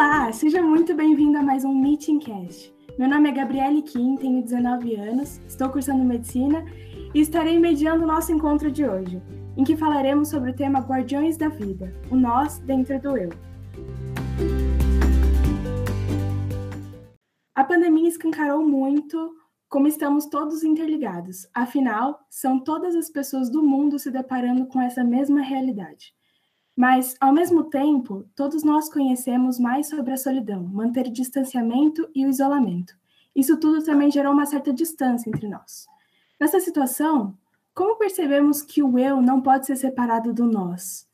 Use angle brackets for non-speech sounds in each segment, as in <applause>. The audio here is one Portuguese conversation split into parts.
Olá, seja muito bem-vindo a mais um Meeting Cast. Meu nome é Gabriele Kim, tenho 19 anos, estou cursando medicina e estarei mediando o nosso encontro de hoje, em que falaremos sobre o tema Guardiões da Vida, o nós dentro do eu. A pandemia escancarou muito como estamos todos interligados, afinal, são todas as pessoas do mundo se deparando com essa mesma realidade. Mas, ao mesmo tempo, todos nós conhecemos mais sobre a solidão, manter o distanciamento e o isolamento. Isso tudo também gerou uma certa distância entre nós. Nessa situação, como percebemos que o eu não pode ser separado do nós?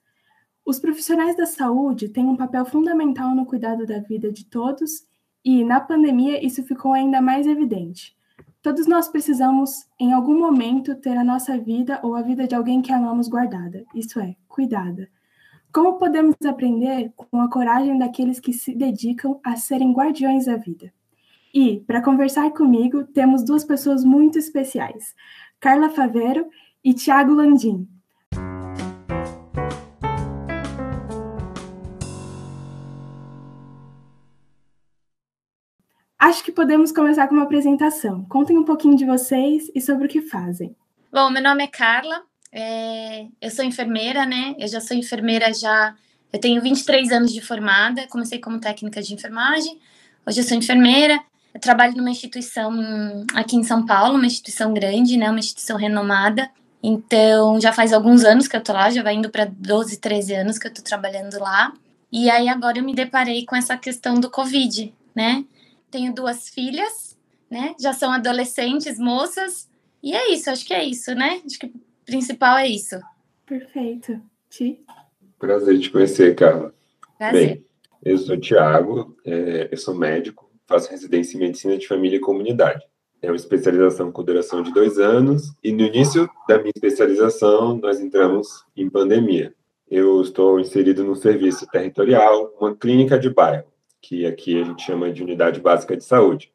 Os profissionais da saúde têm um papel fundamental no cuidado da vida de todos e, na pandemia, isso ficou ainda mais evidente. Todos nós precisamos, em algum momento, ter a nossa vida ou a vida de alguém que amamos guardada, isso é, cuidada. Como podemos aprender com a coragem daqueles que se dedicam a serem guardiões da vida? E, para conversar comigo, temos duas pessoas muito especiais: Carla Favero e Tiago Landim. Acho que podemos começar com uma apresentação. Contem um pouquinho de vocês e sobre o que fazem. Bom, meu nome é Carla, é, eu sou enfermeira, né? Eu já sou enfermeira já. Eu tenho 23 anos de formada, comecei como técnica de enfermagem. Hoje eu sou enfermeira. Eu trabalho numa instituição aqui em São Paulo, uma instituição grande, né? Uma instituição renomada. Então, já faz alguns anos que eu tô lá, já vai indo para 12, 13 anos que eu tô trabalhando lá. E aí agora eu me deparei com essa questão do Covid, né? Tenho duas filhas, né? Já são adolescentes, moças. E é isso, acho que é isso, né? Acho que principal é isso. Perfeito. Ti? Prazer te conhecer, Carla. Prazer. Bem, eu sou Tiago, é, eu sou médico, faço residência em medicina de família e comunidade. É uma especialização com duração de dois anos e no início da minha especialização nós entramos em pandemia. Eu estou inserido no serviço territorial, uma clínica de bairro, que aqui a gente chama de unidade básica de saúde,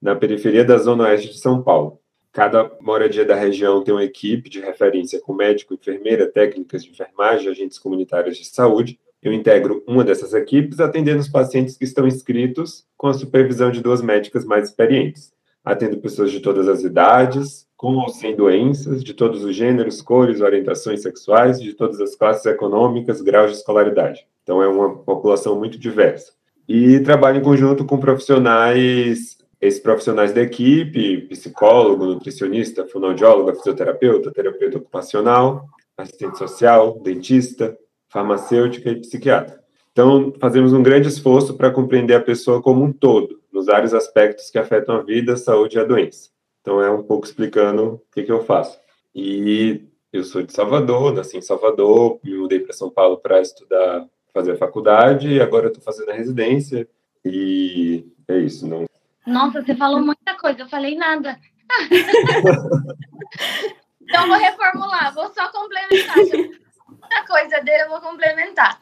na periferia da zona oeste de São Paulo. Cada moradia da região tem uma equipe de referência com médico, enfermeira, técnicas de enfermagem, agentes comunitários de saúde. Eu integro uma dessas equipes, atendendo os pacientes que estão inscritos, com a supervisão de duas médicas mais experientes. Atendo pessoas de todas as idades, com ou sem doenças, de todos os gêneros, cores, orientações sexuais, de todas as classes econômicas, graus de escolaridade. Então, é uma população muito diversa. E trabalho em conjunto com profissionais esses profissionais da equipe, psicólogo, nutricionista, fonoaudiólogo, fisioterapeuta, terapeuta ocupacional, assistente social, dentista, farmacêutica e psiquiatra. Então, fazemos um grande esforço para compreender a pessoa como um todo, nos vários aspectos que afetam a vida, a saúde e a doença. Então, é um pouco explicando o que, que eu faço. E eu sou de Salvador, nasci em Salvador, me mudei para São Paulo para estudar, fazer a faculdade, e agora estou fazendo a residência. E é isso, não nossa, você falou muita coisa, eu falei nada. <laughs> então, vou reformular, vou só complementar. Muita coisa dele, eu vou complementar.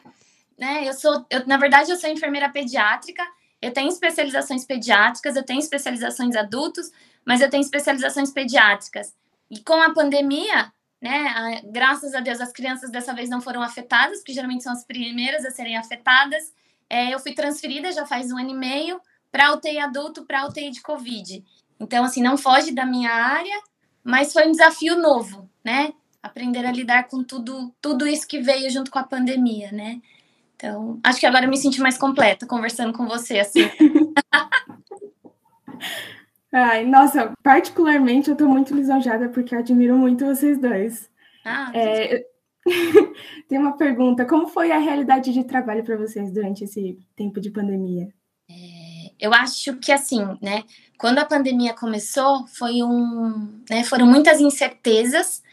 Né, eu sou, eu, na verdade, eu sou enfermeira pediátrica, eu tenho especializações pediátricas, eu tenho especializações adultos, mas eu tenho especializações pediátricas. E com a pandemia, né, a, graças a Deus, as crianças dessa vez não foram afetadas, porque geralmente são as primeiras a serem afetadas. É, eu fui transferida já faz um ano e meio para UTI adulto, para UTI de Covid. Então, assim, não foge da minha área, mas foi um desafio novo, né? Aprender a lidar com tudo, tudo isso que veio junto com a pandemia, né? Então, acho que agora eu me senti mais completa conversando com você, assim. <laughs> Ai, nossa, particularmente eu tô muito lisonjada porque eu admiro muito vocês dois. Ah, é, <laughs> tem uma pergunta: como foi a realidade de trabalho para vocês durante esse tempo de pandemia? Eu acho que assim, né? Quando a pandemia começou, foi um, né, foram muitas incertezas,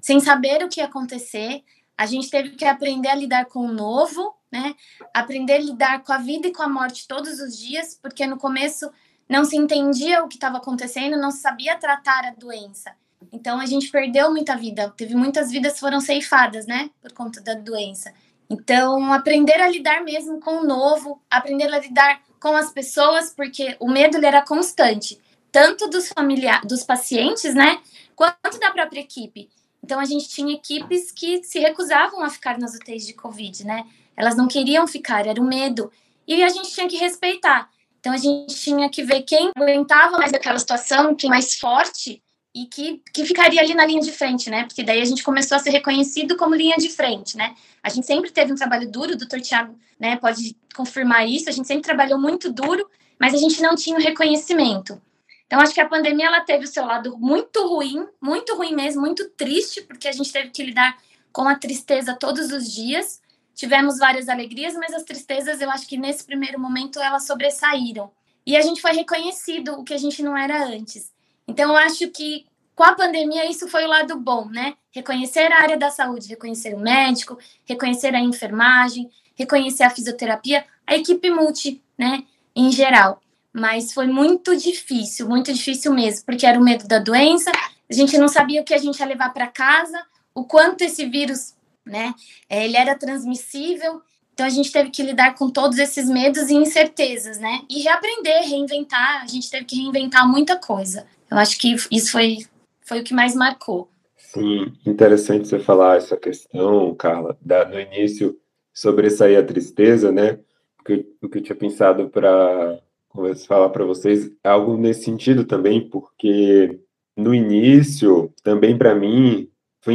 sem saber o que ia acontecer. A gente teve que aprender a lidar com o novo, né? Aprender a lidar com a vida e com a morte todos os dias, porque no começo não se entendia o que estava acontecendo, não se sabia tratar a doença. Então a gente perdeu muita vida, teve muitas vidas foram ceifadas, né, por conta da doença. Então, aprender a lidar mesmo com o novo, aprender a lidar com as pessoas, porque o medo ele era constante, tanto dos familiares, dos pacientes, né, quanto da própria equipe. Então a gente tinha equipes que se recusavam a ficar nas UTIs de Covid, né? Elas não queriam ficar, era o medo. e a gente tinha que respeitar. Então a gente tinha que ver quem aguentava mais aquela situação, quem mais forte e que, que ficaria ali na linha de frente, né? Porque daí a gente começou a ser reconhecido como linha de frente, né? A gente sempre teve um trabalho duro, o doutor Tiago né, pode confirmar isso, a gente sempre trabalhou muito duro, mas a gente não tinha o reconhecimento. Então, acho que a pandemia ela teve o seu lado muito ruim, muito ruim mesmo, muito triste, porque a gente teve que lidar com a tristeza todos os dias, Tivemos várias alegrias, mas as tristezas, eu acho que nesse primeiro momento elas sobressaíram. E a gente foi reconhecido o que a gente não era antes. Então, eu acho que com a pandemia isso foi o lado bom, né? Reconhecer a área da saúde, reconhecer o médico, reconhecer a enfermagem, reconhecer a fisioterapia, a equipe multi, né, em geral. Mas foi muito difícil, muito difícil mesmo, porque era o medo da doença, a gente não sabia o que a gente ia levar para casa, o quanto esse vírus né? É, ele era transmissível, então a gente teve que lidar com todos esses medos e incertezas, né? E reaprender, reinventar, a gente teve que reinventar muita coisa. Eu acho que isso foi, foi o que mais marcou. Sim, interessante você falar essa questão, Carla, da, no início sobressair a tristeza, né? Porque, o que eu tinha pensado para falar para vocês é algo nesse sentido também, porque no início, também para mim,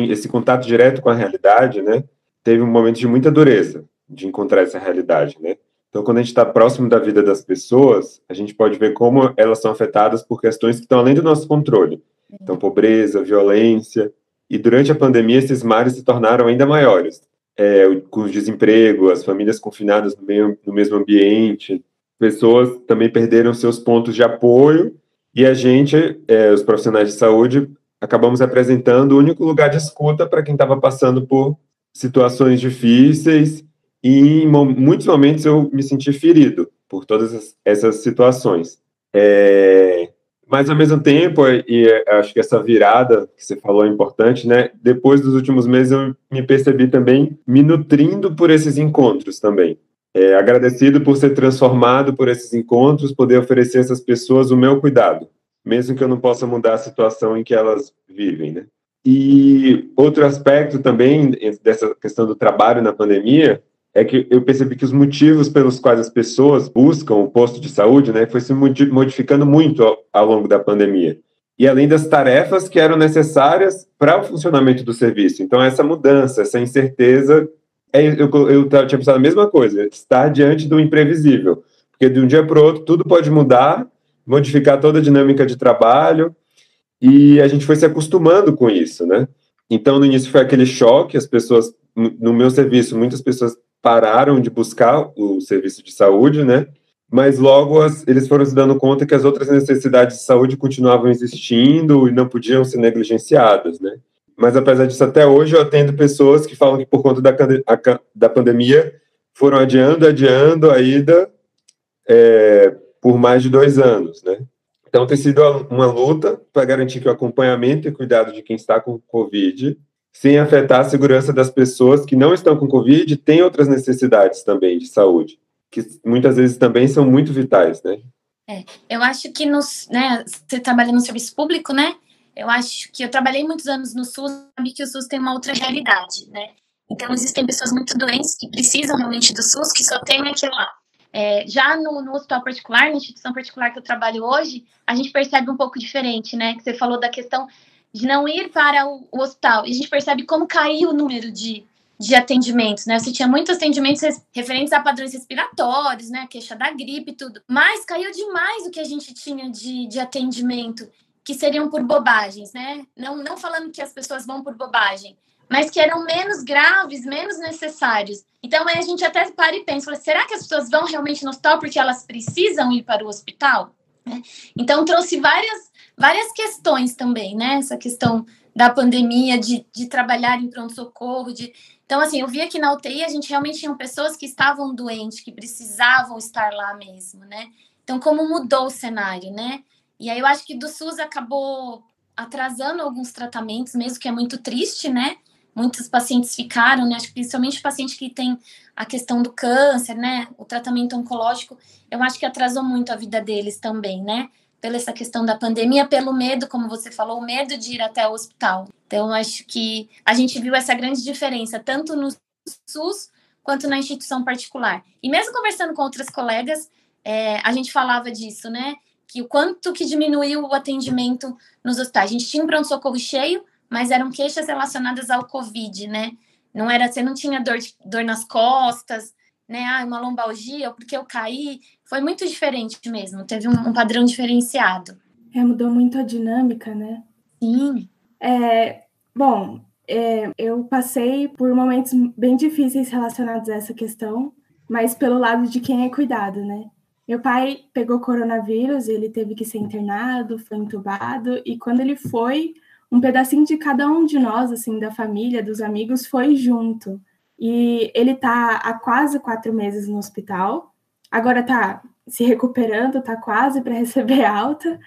esse contato direto com a realidade, né, teve um momento de muita dureza de encontrar essa realidade, né? Então, quando a gente está próximo da vida das pessoas, a gente pode ver como elas são afetadas por questões que estão além do nosso controle. Então, pobreza, violência. E durante a pandemia, esses mares se tornaram ainda maiores. É, com o desemprego, as famílias confinadas no, meio, no mesmo ambiente, pessoas também perderam seus pontos de apoio. E a gente, é, os profissionais de saúde, acabamos apresentando o único lugar de escuta para quem estava passando por situações difíceis e em muitos momentos eu me senti ferido por todas essas situações. É, mas ao mesmo tempo, e acho que essa virada que você falou é importante, né? Depois dos últimos meses eu me percebi também me nutrindo por esses encontros também. É, agradecido por ser transformado por esses encontros, poder oferecer a essas pessoas o meu cuidado, mesmo que eu não possa mudar a situação em que elas vivem, né? E outro aspecto também dessa questão do trabalho na pandemia é que eu percebi que os motivos pelos quais as pessoas buscam o posto de saúde, né, foi se modificando muito ao, longo da pandemia. E além das tarefas que eram necessárias para o funcionamento do serviço. Então, essa mudança, essa incerteza, é, eu, eu, eu tinha pensado a mesma coisa, estar diante do imprevisível. Porque de um dia para o outro, tudo pode mudar modificar toda a dinâmica de trabalho, e a gente foi se acostumando com isso, né? Então, no início foi aquele choque, as pessoas, no meu serviço, muitas pessoas pararam de buscar o serviço de saúde, né? Mas logo as, eles foram se dando conta que as outras necessidades de saúde continuavam existindo e não podiam ser negligenciadas, né? Mas apesar disso, até hoje eu atendo pessoas que falam que por conta da, a, da pandemia foram adiando, adiando a ida é, por mais de dois anos, né? Então, tem sido uma luta para garantir que o acompanhamento e cuidado de quem está com Covid, sem afetar a segurança das pessoas que não estão com Covid, têm outras necessidades também de saúde, que muitas vezes também são muito vitais, né? É, eu acho que nos, né, você trabalha no serviço público, né? Eu acho que eu trabalhei muitos anos no SUS, sabe que o SUS tem uma outra realidade, né? Então, existem pessoas muito doentes que precisam realmente do SUS, que só tem aquilo lá. É, já no, no, hospital particular, na instituição particular que eu trabalho hoje, a gente percebe um pouco diferente, né? Que você falou da questão de não ir para o, o hospital. E a gente percebe como caiu o número de, de atendimentos, né? Você tinha muitos atendimentos referentes a padrões respiratórios, né? Queixa da gripe e tudo. Mas caiu demais o que a gente tinha de, de atendimento, que seriam por bobagens, né? Não, não falando que as pessoas vão por bobagem, mas que eram menos graves, menos necessários. Então aí a gente até para e pensa, será que as pessoas vão realmente no hospital porque elas precisam ir para o hospital? Né? Então trouxe várias, várias questões também, né? Essa questão da pandemia, de, de trabalhar em pronto-socorro, de... Então, assim, eu vi aqui na UTI, a gente realmente tinha pessoas que estavam doentes, que precisavam estar lá mesmo, né? Então, como mudou o cenário, né? E aí eu acho que do SUS acabou atrasando alguns tratamentos, mesmo que é muito triste, né? muitos pacientes ficaram, né? Acho que principalmente paciente que tem a questão do câncer, né? O tratamento oncológico, eu acho que atrasou muito a vida deles também, né? Pela essa questão da pandemia, pelo medo, como você falou, o medo de ir até o hospital. Então, acho que a gente viu essa grande diferença, tanto no SUS quanto na instituição particular. E mesmo conversando com outras colegas, é, a gente falava disso, né? Que o quanto que diminuiu o atendimento nos hospitais. A gente tinha um pronto-socorro cheio, mas eram queixas relacionadas ao Covid, né? Não era, você não tinha dor, dor nas costas, né? Ah, uma lombalgia, porque eu caí. Foi muito diferente mesmo, teve um, um padrão diferenciado. É, mudou muito a dinâmica, né? Sim. É, bom, é, eu passei por momentos bem difíceis relacionados a essa questão, mas pelo lado de quem é cuidado, né? Meu pai pegou coronavírus, ele teve que ser internado, foi entubado, e quando ele foi, um pedacinho de cada um de nós, assim, da família, dos amigos, foi junto. E ele tá há quase quatro meses no hospital, agora tá se recuperando, tá quase para <laughs> receber alta.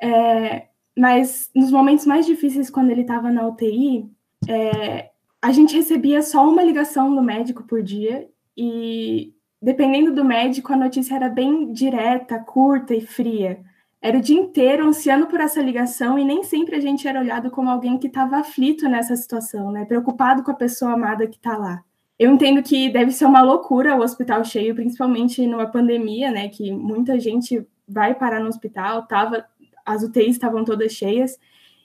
É, mas nos momentos mais difíceis, quando ele estava na UTI, é, a gente recebia só uma ligação do médico por dia e, dependendo do médico, a notícia era bem direta, curta e fria. Era o dia inteiro ansiando por essa ligação e nem sempre a gente era olhado como alguém que estava aflito nessa situação, né? Preocupado com a pessoa amada que está lá. Eu entendo que deve ser uma loucura o hospital cheio, principalmente numa pandemia, né? Que muita gente vai parar no hospital, tava, as UTIs estavam todas cheias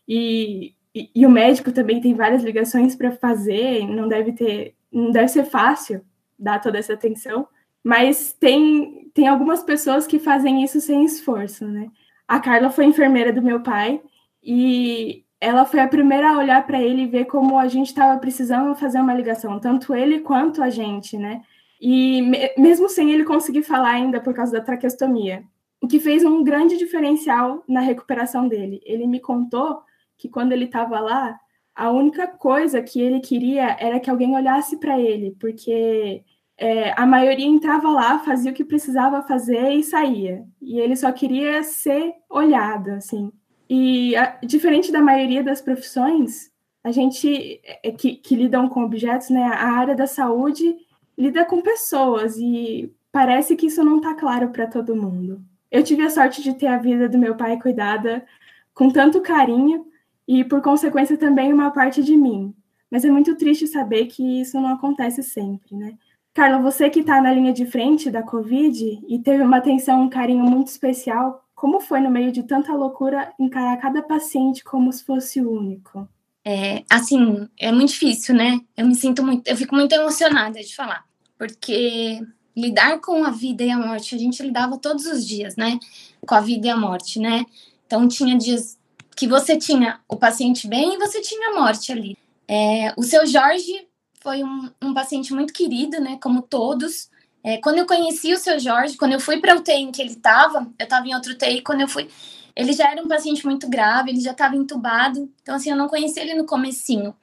e e, e, o médico também tem várias ligações para fazer, não deve ter, não deve ser fácil dar toda essa atenção, mas tem, tem algumas pessoas que fazem isso sem esforço, né? A Carla foi enfermeira do meu pai e ela foi a primeira a olhar para ele e ver como a gente estava precisando fazer uma ligação, tanto ele quanto a gente, né? E me, mesmo sem ele conseguir falar ainda por causa da traqueostomia, o que fez um grande diferencial na recuperação dele. Ele me contou que quando ele estava lá, a única coisa que ele queria era que alguém olhasse para ele, porque é, a maioria entrava lá, fazia o que precisava fazer e saía. E ele só queria ser olhado, assim. E a, diferente da maioria das profissões, a gente é, que, que lidam com objetos, né, a área da saúde lida com pessoas e parece que isso não está claro para todo mundo. Eu tive a sorte de ter a vida do meu pai cuidada com tanto carinho e, por consequência, também uma parte de mim. Mas é muito triste saber que isso não acontece sempre, né? Carla, você que está na linha de frente da Covid e teve uma atenção, um carinho muito especial, como foi no meio de tanta loucura encarar cada paciente como se fosse único? É, assim, é muito difícil, né? Eu me sinto muito, eu fico muito emocionada de falar, porque lidar com a vida e a morte, a gente lidava todos os dias, né? Com a vida e a morte, né? Então tinha dias que você tinha o paciente bem e você tinha a morte ali. É, o seu Jorge foi um, um, paciente muito querido, né? Como todos. É, quando eu conheci o seu Jorge, quando eu fui para o UTI em que ele estava, eu estava em outro UTI, quando eu fui, ele já era um paciente muito grave, ele já estava entubado. Então, assim, eu não conheci ele no comecinho.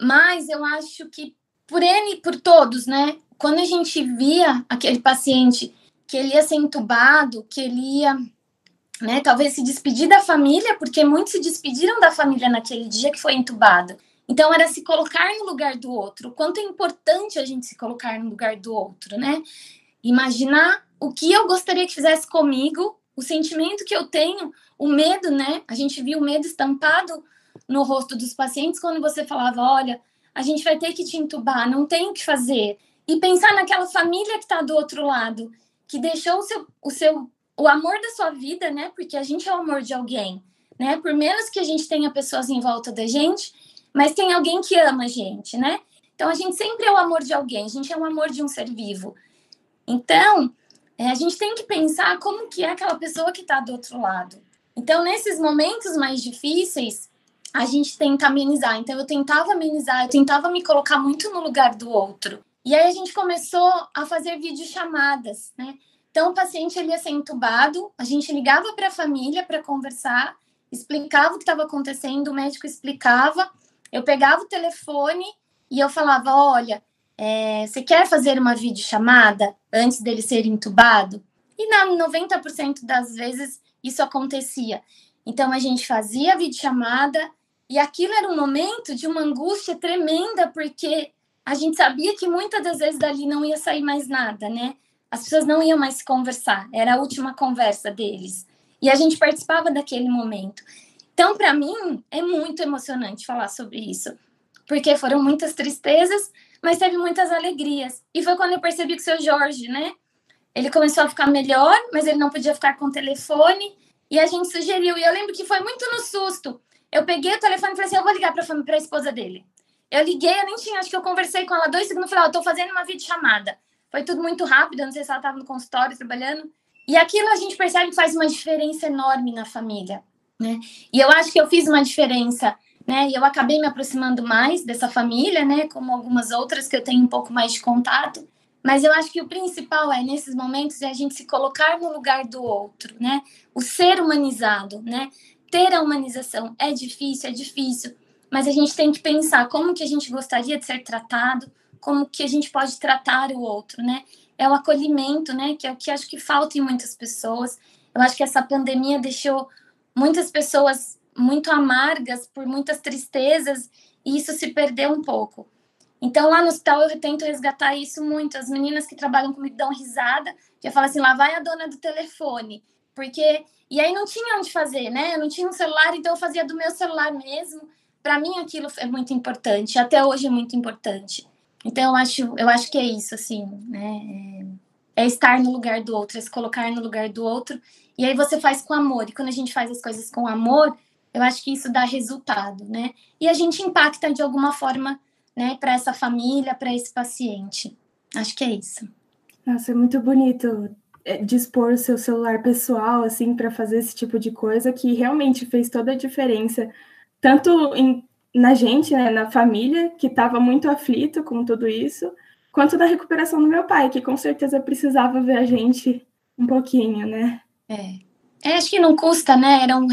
Mas eu acho que por ele, por todos, né? Quando a gente via aquele paciente que ele ia ser entubado, que ele ia né? Talvez se despedir da família, porque muitos se despediram da família naquele dia que foi entubado. Então era se colocar no lugar do outro. Quanto é importante a gente se colocar no lugar do outro, né? Imaginar o que eu gostaria que fizesse comigo, o sentimento que eu tenho, o medo, né? A gente viu o medo estampado no rosto dos pacientes quando você falava, olha, a gente vai ter que te entubar, não tem o que fazer. E pensar naquela família que está do outro lado, que deixou o seu, o seu o amor da sua vida, né? Porque a gente é o amor de alguém, né? Por menos que a gente tenha pessoas em volta da gente, mas tem alguém que ama a gente, né? Então a gente sempre é o amor de alguém, a gente é o amor de um ser vivo. Então, é, a gente tem que pensar como que é aquela pessoa que está do outro lado. Então, nesses momentos mais difíceis, a gente tenta amenizar. Então, eu tentava amenizar, eu tentava me colocar muito no lugar do outro. E aí a gente começou a fazer videochamadas, né? Então, o paciente ele ia ser entubado, a gente ligava para a família para conversar, explicava o que estava acontecendo, o médico explicava, eu pegava o telefone e eu falava: Olha, é, você quer fazer uma videochamada antes dele ser entubado? E na 90% das vezes isso acontecia. Então, a gente fazia a videochamada e aquilo era um momento de uma angústia tremenda, porque a gente sabia que muitas das vezes dali não ia sair mais nada, né? as pessoas não iam mais conversar, era a última conversa deles. E a gente participava daquele momento. Então, para mim, é muito emocionante falar sobre isso, porque foram muitas tristezas, mas teve muitas alegrias. E foi quando eu percebi que o seu Jorge, né? Ele começou a ficar melhor, mas ele não podia ficar com o telefone. E a gente sugeriu. E eu lembro que foi muito no susto. Eu peguei o telefone e falei assim: eu vou ligar para a esposa dele. Eu liguei, eu nem tinha, acho que eu conversei com ela dois segundos e falei: oh, eu tô fazendo uma videochamada. Foi tudo muito rápido, eu não sei se ela estava no consultório trabalhando. E aquilo a gente percebe que faz uma diferença enorme na família, né? E eu acho que eu fiz uma diferença, né? E eu acabei me aproximando mais dessa família, né? Como algumas outras que eu tenho um pouco mais de contato. Mas eu acho que o principal é, nesses momentos, é a gente se colocar no lugar do outro, né? O ser humanizado, né? Ter a humanização é difícil, é difícil, mas a gente tem que pensar como que a gente gostaria de ser tratado, como que a gente pode tratar o outro, né? É o acolhimento, né? Que é o que acho que falta em muitas pessoas. Eu acho que essa pandemia deixou muitas pessoas muito amargas por muitas tristezas e isso se perdeu um pouco. Então, lá no hospital, eu tento resgatar isso muito. As meninas que trabalham comigo dão risada, já falam assim: lá vai a dona do telefone. Porque. E aí não tinha onde fazer, né? Eu não tinha um celular, então eu fazia do meu celular mesmo. Para mim, aquilo é muito importante. Até hoje é muito importante. Então, eu acho, eu acho que é isso, assim, né? É, é estar no lugar do outro, é se colocar no lugar do outro. E aí você faz com amor. E quando a gente faz as coisas com amor, eu acho que isso dá resultado, né? E a gente impacta de alguma forma, né, para essa família, para esse paciente. Acho que é isso. Nossa, é muito bonito é, dispor o seu celular pessoal assim para fazer esse tipo de coisa que realmente fez toda a diferença, tanto em na gente, né, na família, que estava muito aflito com tudo isso, quanto da recuperação do meu pai, que com certeza precisava ver a gente um pouquinho, né? É. é acho que não custa, né? Eram,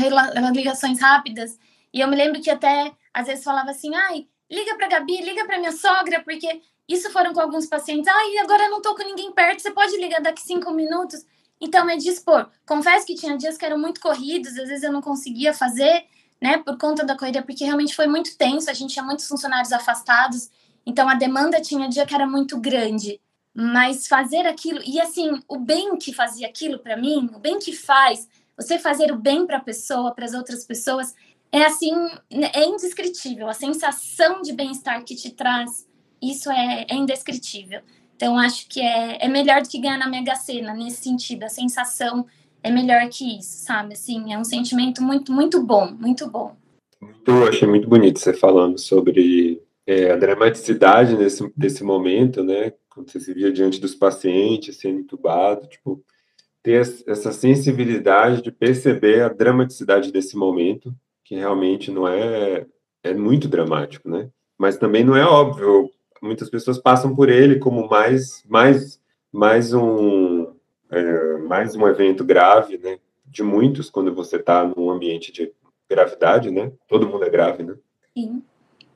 ligações rápidas. E eu me lembro que até às vezes falava assim: ai, liga para Gabi, liga para minha sogra, porque isso foram com alguns pacientes. Ai, agora eu não tô com ninguém perto, você pode ligar daqui cinco minutos. Então é dispor. Confesso que tinha dias que eram muito corridos, às vezes eu não conseguia fazer, né, por conta da corrida, porque realmente foi muito tenso, a gente tinha muitos funcionários afastados, então a demanda tinha dia que era muito grande. Mas fazer aquilo, e assim, o bem que fazia aquilo para mim, o bem que faz, você fazer o bem para a pessoa, para as outras pessoas, é assim, é indescritível. A sensação de bem-estar que te traz, isso é, é indescritível. Então, acho que é, é melhor do que ganhar na Mega Sena, nesse sentido, a sensação é melhor que isso, sabe? Assim, é um sentimento muito, muito bom, muito bom. Eu achei muito bonito você falando sobre é, a dramaticidade nesse, desse momento, né? Quando você se via diante dos pacientes sendo entubado, tipo, ter essa sensibilidade de perceber a dramaticidade desse momento, que realmente não é é muito dramático, né? Mas também não é óbvio. Muitas pessoas passam por ele como mais mais mais um é, mais um evento grave, né? De muitos quando você está num ambiente de gravidade, né? Todo mundo é grave, né? Sim.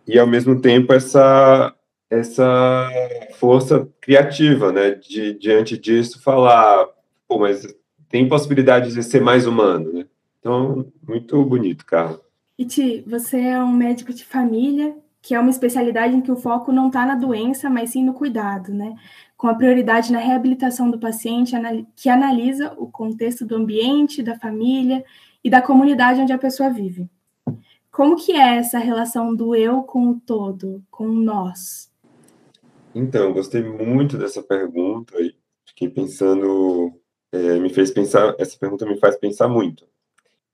E ao mesmo tempo essa essa força criativa, né? De diante disso falar, pô, mas tem possibilidade de ser mais humano, né? Então, muito bonito, Carlos. Iti, você é um médico de família, que é uma especialidade em que o foco não está na doença, mas sim no cuidado, né? com a prioridade na reabilitação do paciente, que analisa o contexto do ambiente, da família e da comunidade onde a pessoa vive. Como que é essa relação do eu com o todo, com nós? Então, gostei muito dessa pergunta e fiquei pensando, é, me fez pensar, essa pergunta me faz pensar muito.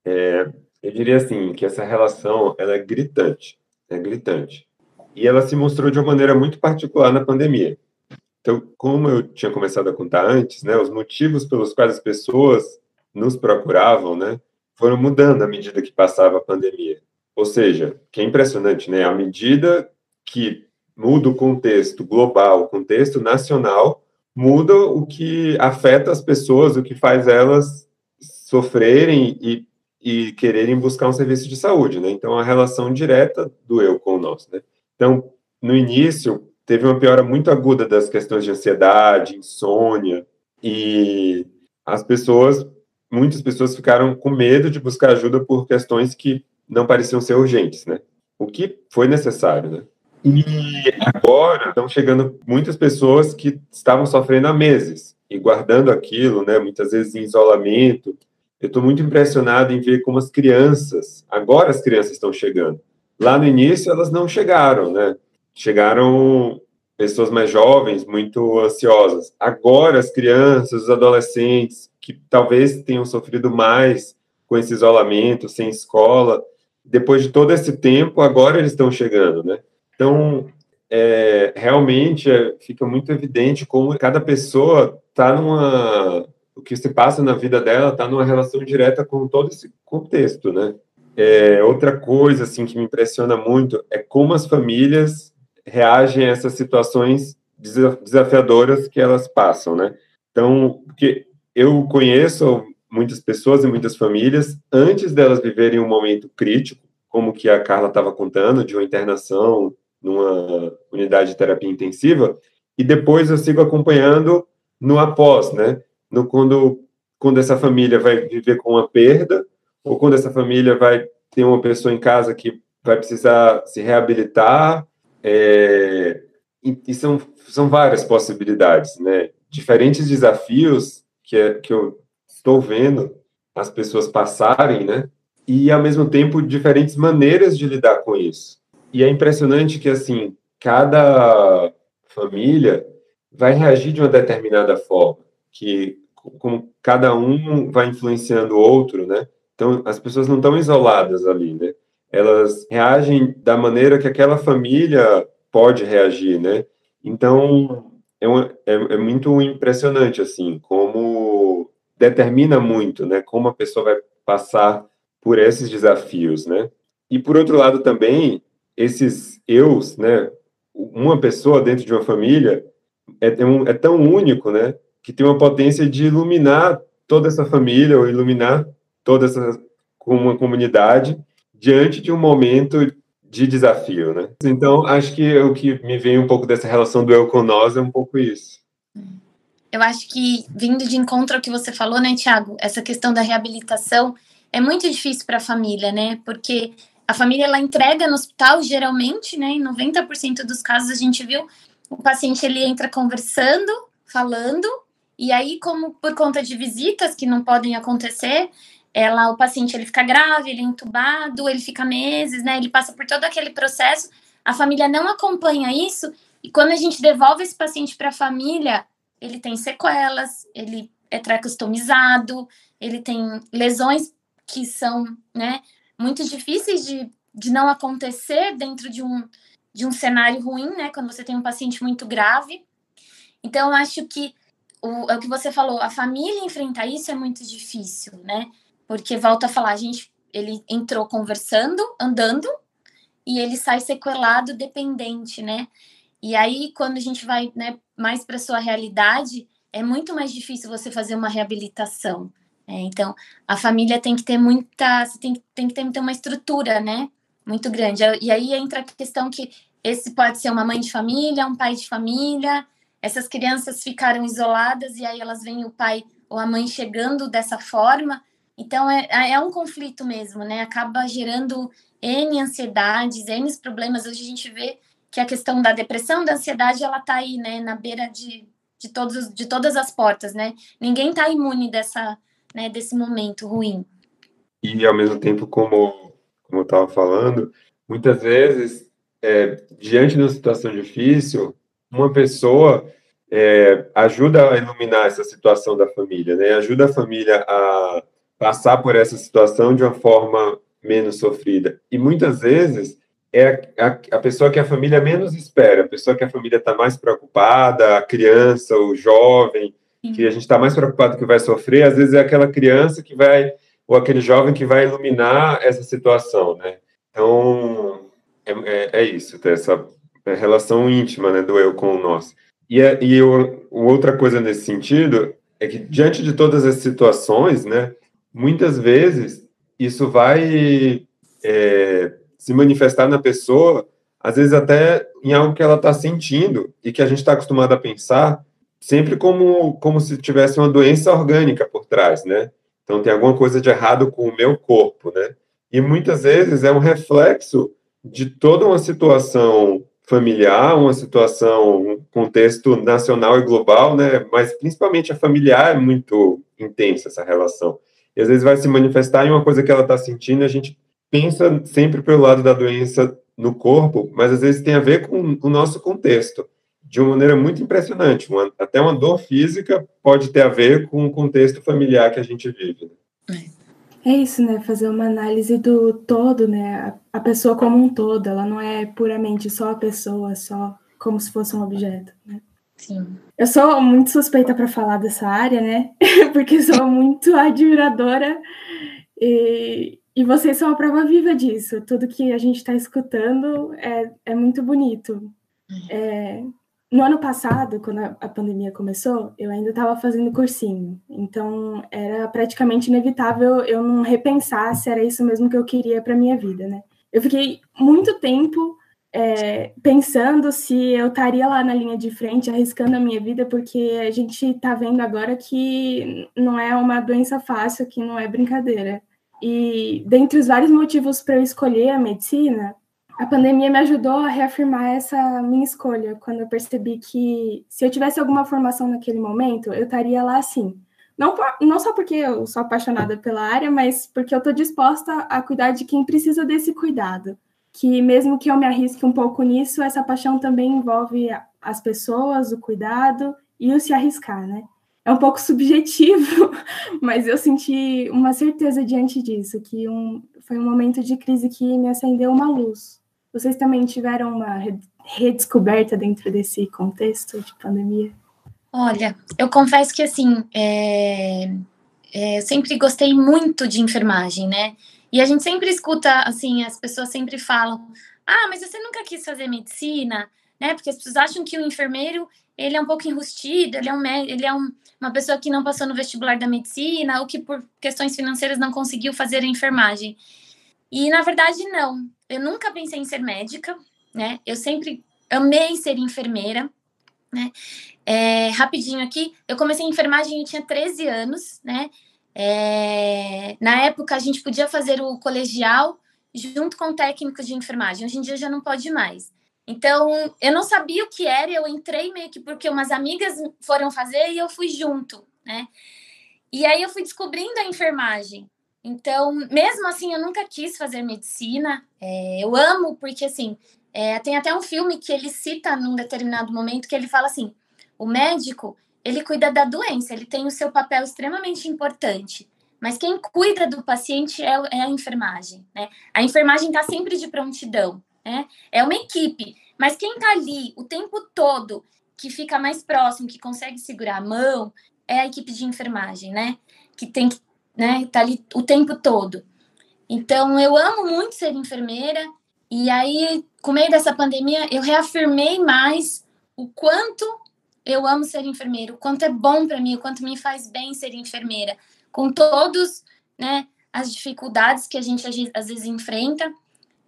É, eu diria assim, que essa relação, ela é gritante, é gritante. E ela se mostrou de uma maneira muito particular na pandemia. Então, como eu tinha começado a contar antes, né, os motivos pelos quais as pessoas nos procuravam, né, foram mudando à medida que passava a pandemia. Ou seja, que é impressionante, né, à medida que muda o contexto global, o contexto nacional, muda o que afeta as pessoas, o que faz elas sofrerem e, e quererem buscar um serviço de saúde, né? Então, a relação direta do eu com o nós, né? Então, no início, teve uma piora muito aguda das questões de ansiedade, insônia, e as pessoas, muitas pessoas ficaram com medo de buscar ajuda por questões que não pareciam ser urgentes, né? O que foi necessário, né? E agora estão chegando muitas pessoas que estavam sofrendo há meses e guardando aquilo, né? Muitas vezes em isolamento. Eu estou muito impressionado em ver como as crianças, agora as crianças estão chegando, lá no início elas não chegaram, né? Chegaram pessoas mais jovens, muito ansiosas. Agora, as crianças, os adolescentes, que talvez tenham sofrido mais com esse isolamento, sem escola, depois de todo esse tempo, agora eles estão chegando, né? Então, é, realmente é, fica muito evidente como cada pessoa está numa. O que se passa na vida dela está numa relação direta com todo esse contexto, né? É, outra coisa assim que me impressiona muito é como as famílias reagem a essas situações desafiadoras que elas passam, né? Então, porque eu conheço muitas pessoas e muitas famílias antes delas viverem um momento crítico, como que a Carla estava contando, de uma internação numa unidade de terapia intensiva, e depois eu sigo acompanhando no após, né? No quando quando essa família vai viver com uma perda, ou quando essa família vai ter uma pessoa em casa que vai precisar se reabilitar, é, e, e, são, são várias possibilidades, né? Diferentes desafios que, é, que eu estou vendo as pessoas passarem, né? E, ao mesmo tempo, diferentes maneiras de lidar com isso. E é impressionante que, assim, cada família vai reagir de uma determinada forma, que como cada um vai influenciando o outro, né? Então, as pessoas não estão isoladas ali, né? elas reagem da maneira que aquela família pode reagir, né? Então, é, é, é, muito impressionante, assim, como determina muito, né? Como a pessoa vai passar por esses desafios, né? E, por outro lado, também, esses eus, né? Uma pessoa dentro de uma família é, é, tão único, né? Que tem uma potência de iluminar toda essa família ou iluminar toda essa uma comunidade diante de um momento de desafio, né? Então, acho que o que me vem um pouco dessa relação do eu com nós é um pouco isso. Eu acho que, vindo de encontro ao que você falou, né, Tiago, essa questão da reabilitação é muito difícil para a família, né? Porque a família, ela entrega no hospital, geralmente, né, em 90% dos casos a gente viu, o paciente, ele entra conversando, falando, e aí, como por conta de visitas que não podem acontecer, ela, o paciente ele fica grave, ele é entubado, ele fica meses, né? Ele passa por todo aquele processo. A família não acompanha isso e quando a gente devolve esse paciente para a família, ele tem sequelas, ele é tracostomizado, ele tem lesões que são, né, muito difíceis de, de não acontecer dentro de um, de um cenário ruim, né, quando você tem um paciente muito grave. Então, acho que o, é o que você falou, a família enfrentar isso é muito difícil, né? Porque volta a falar, a gente, ele entrou conversando, andando, e ele sai sequelado, dependente, né? E aí, quando a gente vai né, mais para sua realidade, é muito mais difícil você fazer uma reabilitação. Né? Então, a família tem que ter muita, tem, tem que ter, ter uma estrutura, né? Muito grande. E aí entra a questão que esse pode ser uma mãe de família, um pai de família. Essas crianças ficaram isoladas e aí elas veem o pai ou a mãe chegando dessa forma então, é, é um conflito mesmo, né? Acaba gerando N ansiedades, N problemas. Hoje a gente vê que a questão da depressão, da ansiedade, ela tá aí, né? Na beira de, de, todos, de todas as portas, né? Ninguém tá imune dessa, né, desse momento ruim. E, ao mesmo tempo, como, como eu estava falando, muitas vezes, é, diante de uma situação difícil, uma pessoa é, ajuda a iluminar essa situação da família, né? Ajuda a família a passar por essa situação de uma forma menos sofrida. E muitas vezes é a, a pessoa que a família menos espera, a pessoa que a família está mais preocupada, a criança, o jovem, que a gente está mais preocupado que vai sofrer, às vezes é aquela criança que vai, ou aquele jovem que vai iluminar essa situação, né? Então, é, é, é isso, essa relação íntima, né, do eu com o nosso. E, e eu, outra coisa nesse sentido é que, diante de todas as situações, né, muitas vezes isso vai é, se manifestar na pessoa, às vezes até em algo que ela está sentindo e que a gente está acostumado a pensar sempre como, como se tivesse uma doença orgânica por trás, né? Então tem alguma coisa de errado com o meu corpo, né? E muitas vezes é um reflexo de toda uma situação familiar, uma situação, um contexto nacional e global, né? Mas principalmente a familiar é muito intensa essa relação. E às vezes vai se manifestar em uma coisa que ela está sentindo a gente pensa sempre pelo lado da doença no corpo, mas às vezes tem a ver com o nosso contexto, de uma maneira muito impressionante. Uma, até uma dor física pode ter a ver com o contexto familiar que a gente vive. Né? É isso, né? Fazer uma análise do todo, né? A pessoa como um todo, ela não é puramente só a pessoa, só como se fosse um objeto, né? Sim. Eu sou muito suspeita para falar dessa área, né? <laughs> Porque sou muito admiradora e, e vocês são a prova viva disso. Tudo que a gente está escutando é, é muito bonito. É, no ano passado, quando a, a pandemia começou, eu ainda estava fazendo cursinho. Então, era praticamente inevitável eu não repensar se era isso mesmo que eu queria para minha vida, né? Eu fiquei muito tempo é, pensando se eu estaria lá na linha de frente, arriscando a minha vida, porque a gente está vendo agora que não é uma doença fácil, que não é brincadeira. E dentre os vários motivos para eu escolher a medicina, a pandemia me ajudou a reafirmar essa minha escolha, quando eu percebi que se eu tivesse alguma formação naquele momento, eu estaria lá sim. Não, por, não só porque eu sou apaixonada pela área, mas porque eu estou disposta a cuidar de quem precisa desse cuidado. Que mesmo que eu me arrisque um pouco nisso, essa paixão também envolve as pessoas, o cuidado e o se arriscar, né? É um pouco subjetivo, <laughs> mas eu senti uma certeza diante disso, que um, foi um momento de crise que me acendeu uma luz. Vocês também tiveram uma redescoberta dentro desse contexto de pandemia? Olha, eu confesso que assim, é, é, eu sempre gostei muito de enfermagem, né? E a gente sempre escuta, assim, as pessoas sempre falam: ah, mas você nunca quis fazer medicina, né? Porque as pessoas acham que o enfermeiro ele é um pouco enrustido, ele é, um, ele é um, uma pessoa que não passou no vestibular da medicina ou que por questões financeiras não conseguiu fazer a enfermagem. E na verdade não. Eu nunca pensei em ser médica, né? Eu sempre amei ser enfermeira, né? É, rapidinho aqui, eu comecei em enfermagem eu tinha 13 anos, né? É, na época a gente podia fazer o colegial junto com o técnico de enfermagem. Hoje em dia já não pode mais. Então, eu não sabia o que era, eu entrei meio que porque umas amigas foram fazer e eu fui junto, né? E aí eu fui descobrindo a enfermagem. Então, mesmo assim, eu nunca quis fazer medicina. É, eu amo, porque assim, é, tem até um filme que ele cita num determinado momento que ele fala assim: o médico ele cuida da doença, ele tem o seu papel extremamente importante. Mas quem cuida do paciente é, é a enfermagem, né? A enfermagem está sempre de prontidão né? É uma equipe, mas quem está ali o tempo todo, que fica mais próximo, que consegue segurar a mão, é a equipe de enfermagem, né? Que tem que, né, tá ali o tempo todo. Então, eu amo muito ser enfermeira, e aí, com meio dessa pandemia, eu reafirmei mais o quanto eu amo ser enfermeira, o quanto é bom para mim, o quanto me faz bem ser enfermeira, com todos, né, as dificuldades que a gente às vezes enfrenta,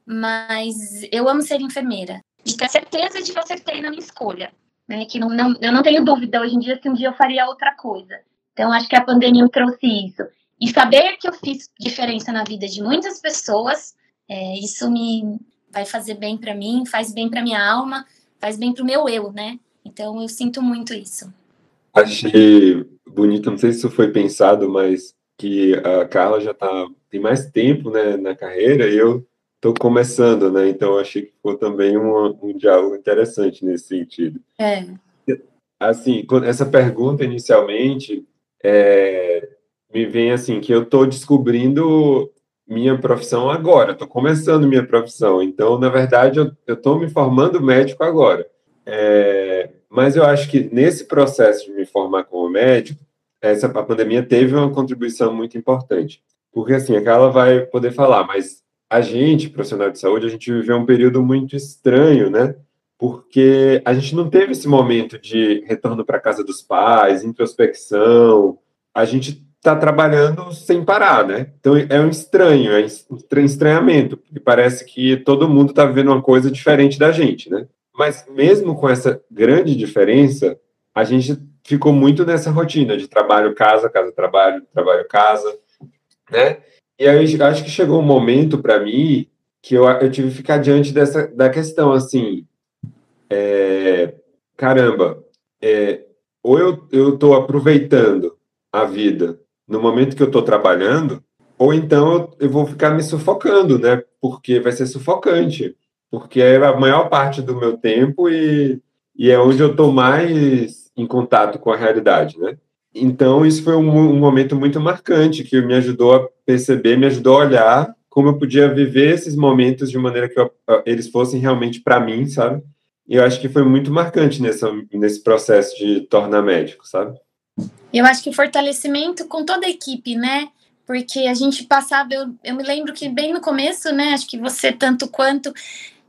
mas eu amo ser enfermeira. De ter certeza de que eu acertei na minha escolha. Né? Que não, não, eu não tenho dúvida hoje em dia se um dia eu faria outra coisa. Então, acho que a pandemia me trouxe isso. E saber que eu fiz diferença na vida de muitas pessoas, é, isso me vai fazer bem para mim, faz bem para minha alma, faz bem para o meu eu, né? Então, eu sinto muito isso. Achei bonito, não sei se isso foi pensado, mas que a Carla já tá, tem mais tempo né, na carreira, e eu estou começando, né? Então achei que foi também um, um diálogo interessante nesse sentido. É. Assim, essa pergunta inicialmente é, me vem assim que eu estou descobrindo minha profissão agora, estou começando minha profissão. Então, na verdade, eu estou me formando médico agora. É, mas eu acho que nesse processo de me formar como médico, essa a pandemia teve uma contribuição muito importante. Porque assim, a Carla vai poder falar, mas a gente, profissional de saúde, a gente viveu um período muito estranho, né? Porque a gente não teve esse momento de retorno para casa dos pais, introspecção. A gente está trabalhando sem parar, né? Então é um estranho, é um estranhamento, porque parece que todo mundo está vivendo uma coisa diferente da gente, né? Mas mesmo com essa grande diferença, a gente ficou muito nessa rotina de trabalho, casa, casa, trabalho, trabalho, casa, né? E aí acho que chegou um momento para mim que eu, eu tive que ficar diante dessa da questão assim, é, caramba, é, ou eu eu estou aproveitando a vida no momento que eu estou trabalhando, ou então eu vou ficar me sufocando, né? Porque vai ser sufocante, porque é a maior parte do meu tempo e, e é onde eu estou mais em contato com a realidade, né? Então, isso foi um, um, momento muito marcante que me ajudou a perceber, me ajudou a olhar como eu podia viver esses momentos de maneira que eu, eles fossem realmente para mim, sabe? E eu acho que foi muito marcante nessa, nesse processo de tornar médico, sabe? Eu acho que fortalecimento com toda a equipe, né? Porque a gente passava, eu, eu me lembro que bem no começo, né? Acho que você tanto quanto,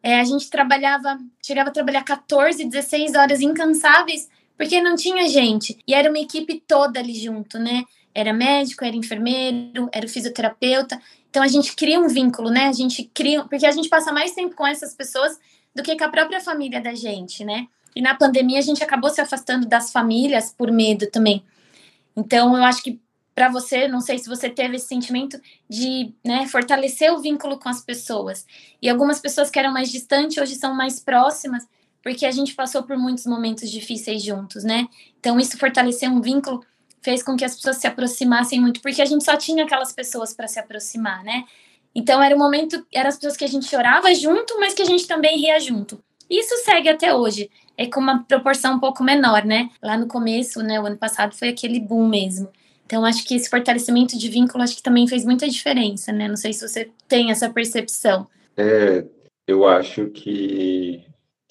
é, a gente trabalhava, chegava a trabalhar 14, 16 horas incansáveis porque não tinha gente. E era uma equipe toda ali junto, né? Era médico, era enfermeiro, era fisioterapeuta. Então a gente cria um vínculo, né? A gente cria, porque a gente passa mais tempo com essas pessoas do que com a própria família da gente, né? E na pandemia a gente acabou se afastando das famílias por medo também. Então eu acho que para você, não sei se você teve esse sentimento de né, fortalecer o vínculo com as pessoas. E algumas pessoas que eram mais distantes hoje são mais próximas porque a gente passou por muitos momentos difíceis juntos, né? Então, isso fortaleceu um vínculo, fez com que as pessoas se aproximassem muito, porque a gente só tinha aquelas pessoas para se aproximar, né? Então, era o momento, eram as pessoas que a gente chorava junto, mas que a gente também ria junto. Isso segue até hoje, é com uma proporção um pouco menor, né? Lá no começo, né, o ano passado foi aquele boom mesmo. Então, acho que esse fortalecimento de vínculo, acho que também fez muita diferença, né? Não sei se você tem essa percepção. É, eu acho que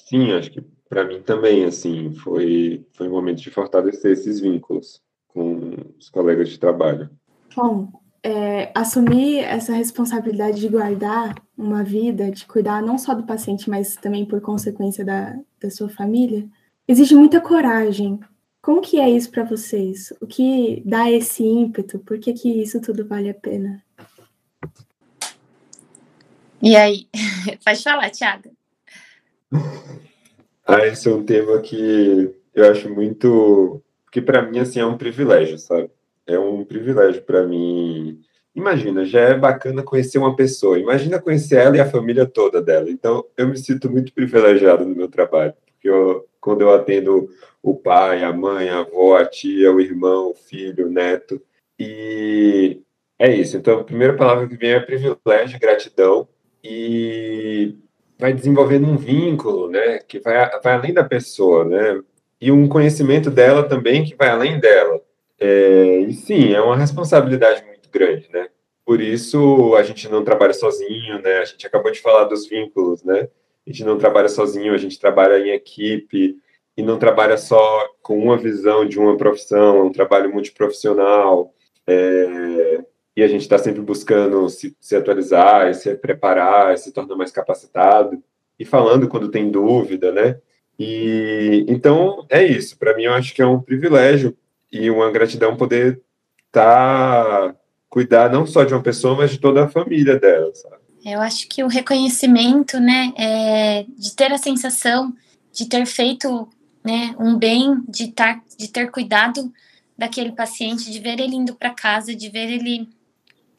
Sim, acho que para mim também, assim, foi, foi um momento de fortalecer esses vínculos com os colegas de trabalho. Bom, é, assumir essa responsabilidade de guardar uma vida, de cuidar não só do paciente, mas também por consequência da, da sua família, exige muita coragem. Como que é isso para vocês? O que dá esse ímpeto? Por que, que isso tudo vale a pena? E aí? <laughs> Pode falar, Thiago. <laughs> Ah, esse é um tema que eu acho muito. que para mim, assim, é um privilégio, sabe? É um privilégio para mim. Imagina, já é bacana conhecer uma pessoa. Imagina conhecer ela e a família toda dela. Então, eu me sinto muito privilegiado no meu trabalho. Porque eu, quando eu atendo o pai, a mãe, a avó, a tia, o irmão, o filho, o neto. E é isso. Então, a primeira palavra que vem é privilégio, gratidão. E vai desenvolvendo um vínculo, né, que vai, vai além da pessoa, né, e um conhecimento dela também que vai além dela. É, e sim, é uma responsabilidade muito grande, né. Por isso a gente não trabalha sozinho, né. A gente acabou de falar dos vínculos, né. A gente não trabalha sozinho, a gente trabalha em equipe e não trabalha só com uma visão de uma profissão, é um trabalho multiprofissional. É, e a gente está sempre buscando se, se atualizar, se preparar, se tornar mais capacitado e falando quando tem dúvida, né? E então é isso. Para mim, eu acho que é um privilégio e uma gratidão poder tá, cuidar não só de uma pessoa, mas de toda a família dela, sabe? Eu acho que o reconhecimento, né, é de ter a sensação de ter feito, né, um bem, de tar, de ter cuidado daquele paciente, de ver ele indo para casa, de ver ele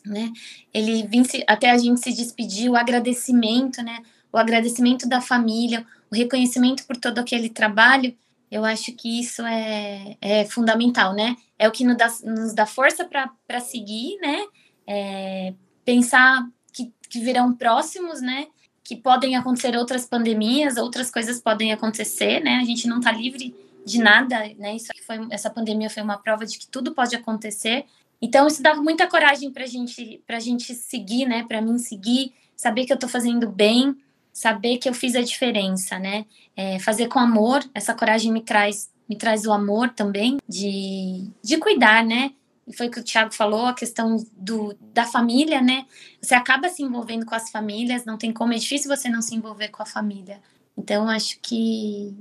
né? Ele até a gente se despedir, o agradecimento, né? O agradecimento da família, o reconhecimento por todo aquele trabalho, eu acho que isso é, é fundamental, né? É o que nos dá, nos dá força para seguir, né? É, pensar que, que virão próximos, né? Que podem acontecer outras pandemias, outras coisas podem acontecer, né? A gente não está livre de nada, né? Isso foi, essa pandemia foi uma prova de que tudo pode acontecer então, isso dá muita coragem para gente, a gente seguir, né? Para mim seguir, saber que eu estou fazendo bem, saber que eu fiz a diferença, né? É, fazer com amor, essa coragem me traz, me traz o amor também de, de cuidar, né? E foi o que o Thiago falou, a questão do, da família, né? Você acaba se envolvendo com as famílias, não tem como, é difícil você não se envolver com a família. Então, acho que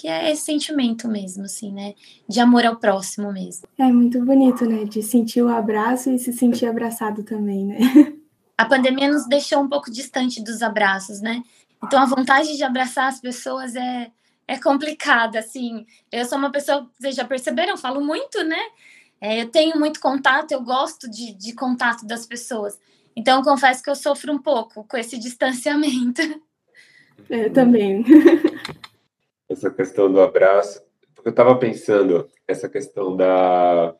que é esse sentimento mesmo, assim, né? De amor ao próximo mesmo. É muito bonito, né? De sentir o abraço e se sentir abraçado também, né? A pandemia nos deixou um pouco distante dos abraços, né? Então a vontade de abraçar as pessoas é, é complicada, assim. Eu sou uma pessoa, vocês já perceberam, eu falo muito, né? É, eu tenho muito contato, eu gosto de, de contato das pessoas. Então, confesso que eu sofro um pouco com esse distanciamento. É, eu também. <laughs> essa questão do abraço, porque eu estava pensando essa questão da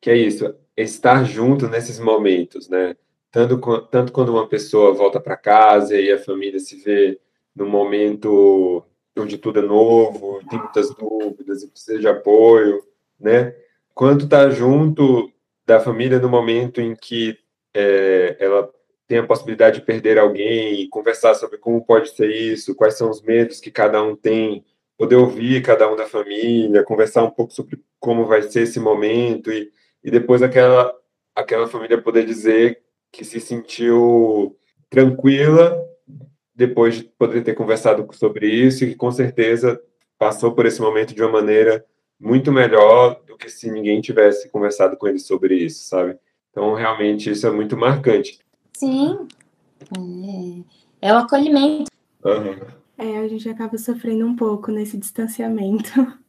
que é isso, estar junto nesses momentos, né? Tanto, tanto quando uma pessoa volta para casa e a família se vê no momento onde tudo é novo, tem muitas dúvidas e precisa de apoio, né? Quanto estar tá junto da família no momento em que é, ela tem a possibilidade de perder alguém, conversar sobre como pode ser isso, quais são os medos que cada um tem, poder ouvir cada um da família, conversar um pouco sobre como vai ser esse momento e, e depois aquela aquela família poder dizer que se sentiu tranquila depois de poder ter conversado sobre isso e que com certeza passou por esse momento de uma maneira muito melhor do que se ninguém tivesse conversado com ele sobre isso, sabe? Então, realmente, isso é muito marcante. Sim, é, é o acolhimento. Uhum. É, a gente acaba sofrendo um pouco nesse distanciamento. <laughs>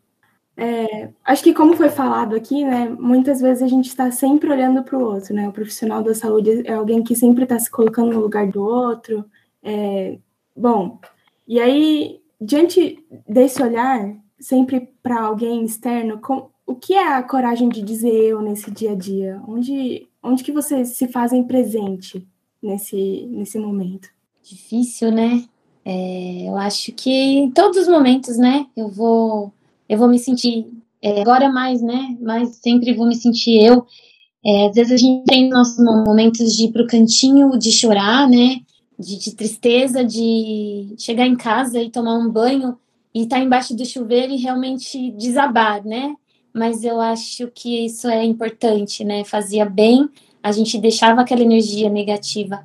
É, acho que como foi falado aqui, né, muitas vezes a gente está sempre olhando para o outro, né? O profissional da saúde é alguém que sempre está se colocando no lugar do outro. É, bom, e aí diante desse olhar sempre para alguém externo, com, o que é a coragem de dizer eu nesse dia a dia? Onde, onde que vocês se fazem presente nesse, nesse momento? Difícil, né? É, eu acho que em todos os momentos, né? Eu vou, eu vou me sentir é, agora mais, né? Mas sempre vou me sentir eu. É, às vezes a gente tem nossos momentos de ir pro cantinho, de chorar, né? De, de tristeza, de chegar em casa e tomar um banho e estar tá embaixo do chuveiro e realmente desabar, né? Mas eu acho que isso é importante, né? Fazia bem, a gente deixava aquela energia negativa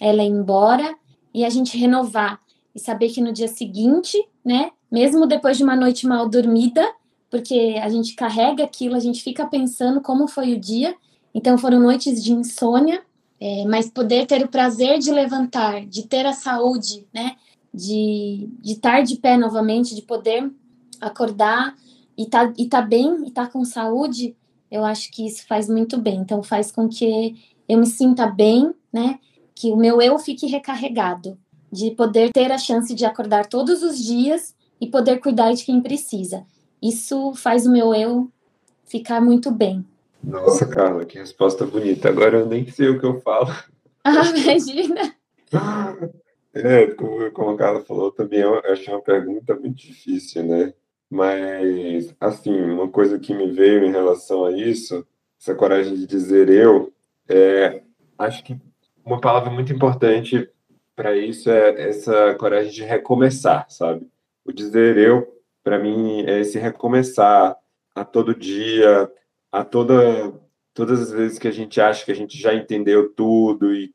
ela ir embora e a gente renovar e saber que no dia seguinte, né, mesmo depois de uma noite mal dormida, porque a gente carrega aquilo, a gente fica pensando como foi o dia. Então foram noites de insônia, é, mas poder ter o prazer de levantar, de ter a saúde, né, de, de estar de pé novamente, de poder acordar e tá, e tá bem, e tá com saúde, eu acho que isso faz muito bem. Então faz com que eu me sinta bem, né, que o meu eu fique recarregado de poder ter a chance de acordar todos os dias e poder cuidar de quem precisa. Isso faz o meu eu ficar muito bem. Nossa, Carla, que resposta bonita. Agora eu nem sei o que eu falo. <laughs> Ah, imagina. <laughs> É, como, como a Carla falou, também eu achei uma pergunta muito difícil, né? Mas, assim, uma coisa que me veio em relação a isso, essa coragem de dizer eu, é, acho que uma palavra muito importante para isso é essa coragem de recomeçar, sabe? O dizer eu, para mim, é esse recomeçar a todo dia, a toda todas as vezes que a gente acha que a gente já entendeu tudo e,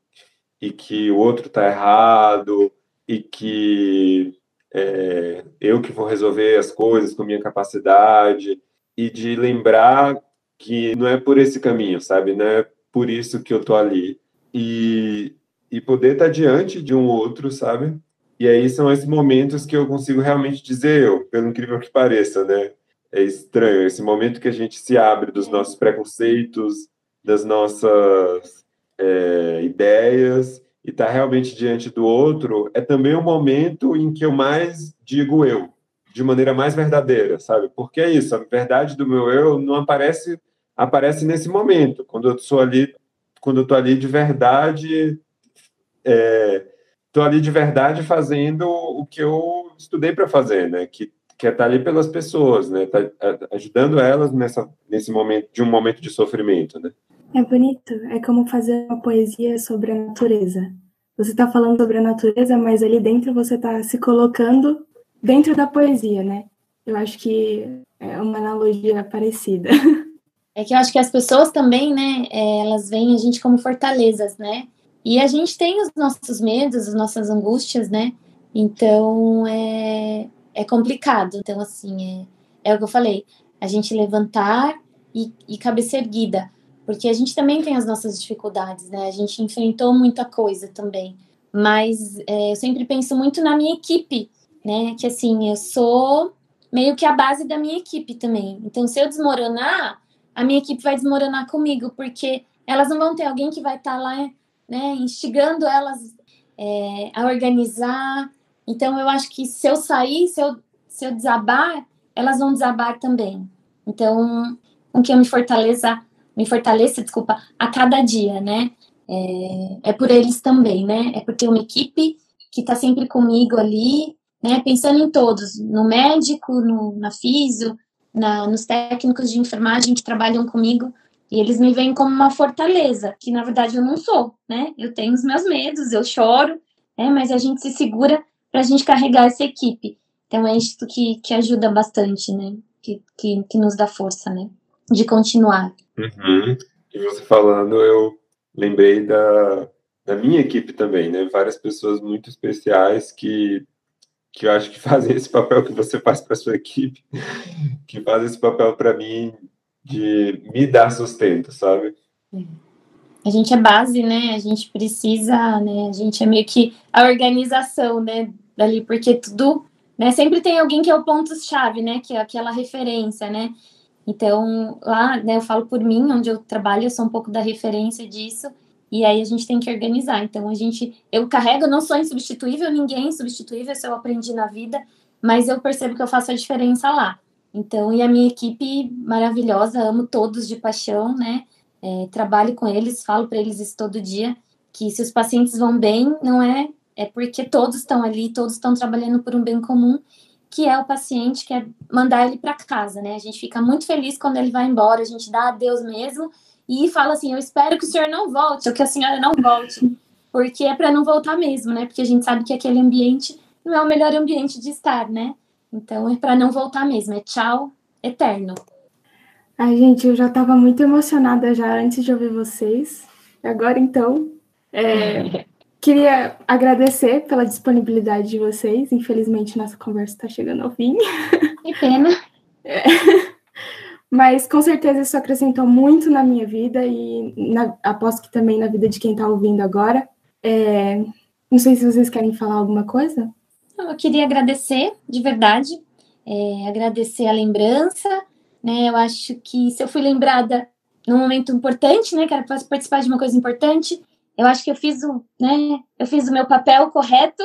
e que o outro está errado e que é, eu que vou resolver as coisas com minha capacidade e de lembrar que não é por esse caminho, sabe? Não é por isso que eu tô ali. E, e poder estar diante de um outro, sabe? E aí são esses momentos que eu consigo realmente dizer eu, pelo incrível que pareça, né? É estranho esse momento que a gente se abre dos nossos preconceitos, das nossas é, ideias e tá realmente diante do outro é também o momento em que eu mais digo eu, de maneira mais verdadeira, sabe? Porque é isso, a verdade do meu eu não aparece aparece nesse momento, quando eu sou ali, quando eu tô ali de verdade estou é, ali de verdade fazendo o que eu estudei para fazer, né? Que, que é estar tá ali pelas pessoas, né? Tá ajudando elas nessa, nesse momento, de um momento de sofrimento, né? É bonito, é como fazer uma poesia sobre a natureza. Você está falando sobre a natureza, mas ali dentro você está se colocando dentro da poesia, né? Eu acho que é uma analogia parecida. <laughs> É que eu acho que as pessoas também, né, é, elas veem a gente como fortalezas, né? E a gente tem os nossos medos, as nossas angústias, né? Então é, é complicado. Então, assim, é, é o que eu falei: a gente levantar e, e cabeça erguida, porque a gente também tem as nossas dificuldades, né? A gente enfrentou muita coisa também. Mas é, eu sempre penso muito na minha equipe, né? Que assim, eu sou meio que a base da minha equipe também. Então, se eu desmoronar, a minha equipe vai desmoronar comigo, porque elas não vão ter alguém que vai estar tá lá né, instigando elas é, a organizar. Então, eu acho que se eu sair, se eu, se eu desabar, elas vão desabar também. Então, com que eu me fortaleça me fortaleça, desculpa, a cada dia, né? É, é por eles também, né? É por ter uma equipe que está sempre comigo ali, né? Pensando em todos, no médico, no, na físio, na, nos técnicos de enfermagem que trabalham comigo, e eles me veem como uma fortaleza, que na verdade eu não sou, né? Eu tenho os meus medos, eu choro, né? Mas a gente se segura para a gente carregar essa equipe. Então é isso que, que ajuda bastante, né? Que, que, que nos dá força, né? De continuar. Uhum. E você falando, eu lembrei da, da minha equipe também, né? Várias pessoas muito especiais que que eu acho que <laughs> fazem esse papel que você faz para sua equipe, que fazem esse papel para mim de me dar sustento, sabe? A gente é base, né? A gente precisa, né? A gente é meio que a organização, né? Dali, porque tudo, né? Sempre tem alguém que é o ponto-chave, né? Que é aquela referência, né? Então, lá, né? Eu falo por mim, onde eu trabalho, eu sou um pouco da referência disso. E aí a gente tem que organizar. Então, a gente, eu carrego, não sou insubstituível, ninguém é insubstituível, isso eu aprendi na vida, mas eu percebo que eu faço a diferença lá. Então, e a minha equipe maravilhosa, amo todos de paixão, né? É, trabalho com eles, falo para eles isso todo dia, que se os pacientes vão bem, não é, é porque todos estão ali, todos estão trabalhando por um bem comum, que é o paciente, que é mandar ele para casa, né? A gente fica muito feliz quando ele vai embora, a gente dá adeus mesmo e fala assim: Eu espero que o senhor não volte, ou que a senhora não volte, porque é para não voltar mesmo, né? Porque a gente sabe que aquele ambiente não é o melhor ambiente de estar, né? Então é para não voltar mesmo, é tchau eterno. Ai, gente, eu já estava muito emocionada já antes de ouvir vocês. Agora, então, é, <laughs> queria agradecer pela disponibilidade de vocês. Infelizmente, nossa conversa está chegando ao fim. <laughs> Que pena. É, mas, com certeza, isso acrescentou muito na minha vida e na, aposto que também na vida de quem está ouvindo agora. É, não sei se vocês querem falar alguma coisa. Eu queria agradecer, de verdade, é, agradecer a lembrança, né? Eu acho que se eu fui lembrada num momento importante, né? Quero participar de uma coisa importante. Eu acho que eu fiz o, né? Eu fiz o meu papel correto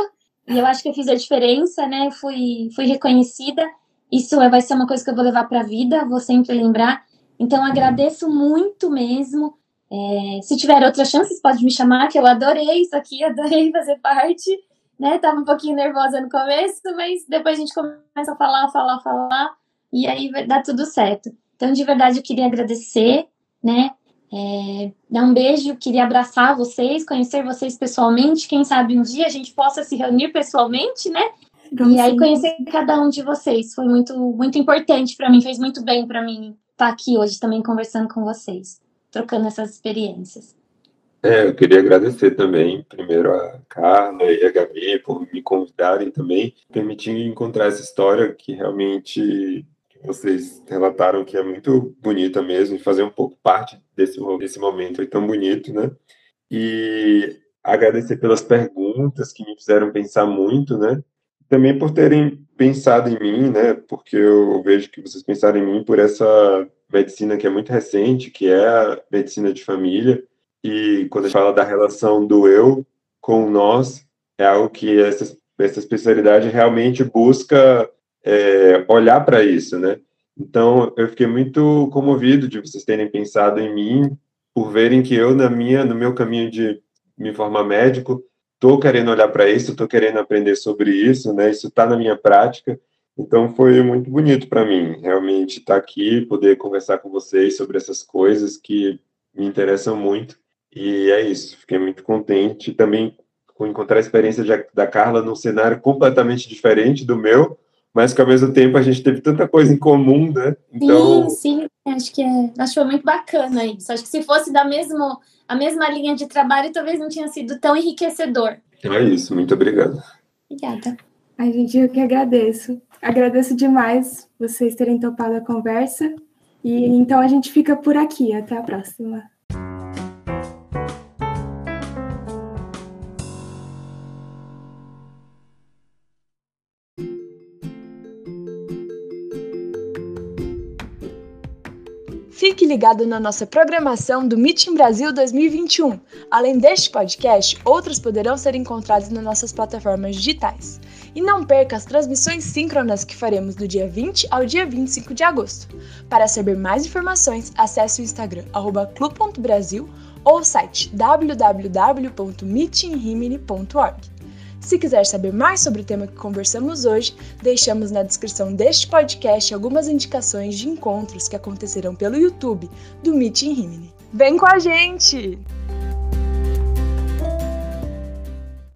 e eu acho que eu fiz a diferença, né? Fui, fui reconhecida. Isso vai ser uma coisa que eu vou levar para a vida. Vou sempre lembrar. Então agradeço muito mesmo. É, se tiver outras chances, pode me chamar, que eu adorei isso aqui, adorei fazer parte né? Tava um pouquinho nervosa no começo, mas depois a gente começa a falar, falar, falar, e aí vai dar tudo certo. Então, de verdade, eu queria agradecer, né? É, dar um beijo, queria abraçar vocês, conhecer vocês pessoalmente. Quem sabe um dia a gente possa se reunir pessoalmente, né? e aí conhecer cada um de vocês foi muito muito importante para mim, fez muito bem para mim estar aqui hoje também conversando com vocês, trocando essas experiências. É, eu queria agradecer também, primeiro a Carla e a Gabi por me convidarem também, permitir encontrar essa história que realmente vocês relataram que é muito bonita mesmo, e fazer um pouco parte desse, desse momento foi tão bonito, né? E agradecer pelas perguntas que me fizeram pensar muito, né? Também por terem pensado em mim, né? Porque eu vejo que vocês pensaram em mim por essa medicina que é muito recente, que é a medicina de família, e quando a gente fala da relação do eu com nós, é algo que essa, essa especialidade realmente busca é, olhar para isso, né? Então, eu fiquei muito comovido de vocês terem pensado em mim, por verem que eu, na minha, no meu caminho de me formar médico, estou querendo olhar para isso, estou querendo aprender sobre isso, né? Isso está na minha prática. Então, foi muito bonito para mim, realmente, estar tá aqui, poder conversar com vocês sobre essas coisas que me interessam muito. E é isso, fiquei muito contente também com encontrar a experiência de, da Carla num cenário completamente diferente do meu, mas que ao mesmo tempo a gente teve tanta coisa em comum, né? Então... Sim, sim, acho que é, acho que foi muito bacana isso. Acho que se fosse da mesmo, a mesma linha de trabalho, talvez não tinha sido tão enriquecedor. É isso, muito obrigado. Obrigada. Ai, gente, eu que agradeço. Agradeço demais vocês terem topado a conversa. E então a gente fica por aqui. Até a próxima. Fique ligado na nossa programação do Meeting Brasil 2021. Além deste podcast, outros poderão ser encontrados nas nossas plataformas digitais. E não perca as transmissões síncronas que faremos do dia 20 ao dia 25 de agosto. Para saber mais informações, acesse o Instagram club.brasil ou o site www.meetingrimini.org. Se quiser saber mais sobre o tema que conversamos hoje, deixamos na descrição deste podcast algumas indicações de encontros que acontecerão pelo YouTube do Meeting Rimini. Vem com a gente!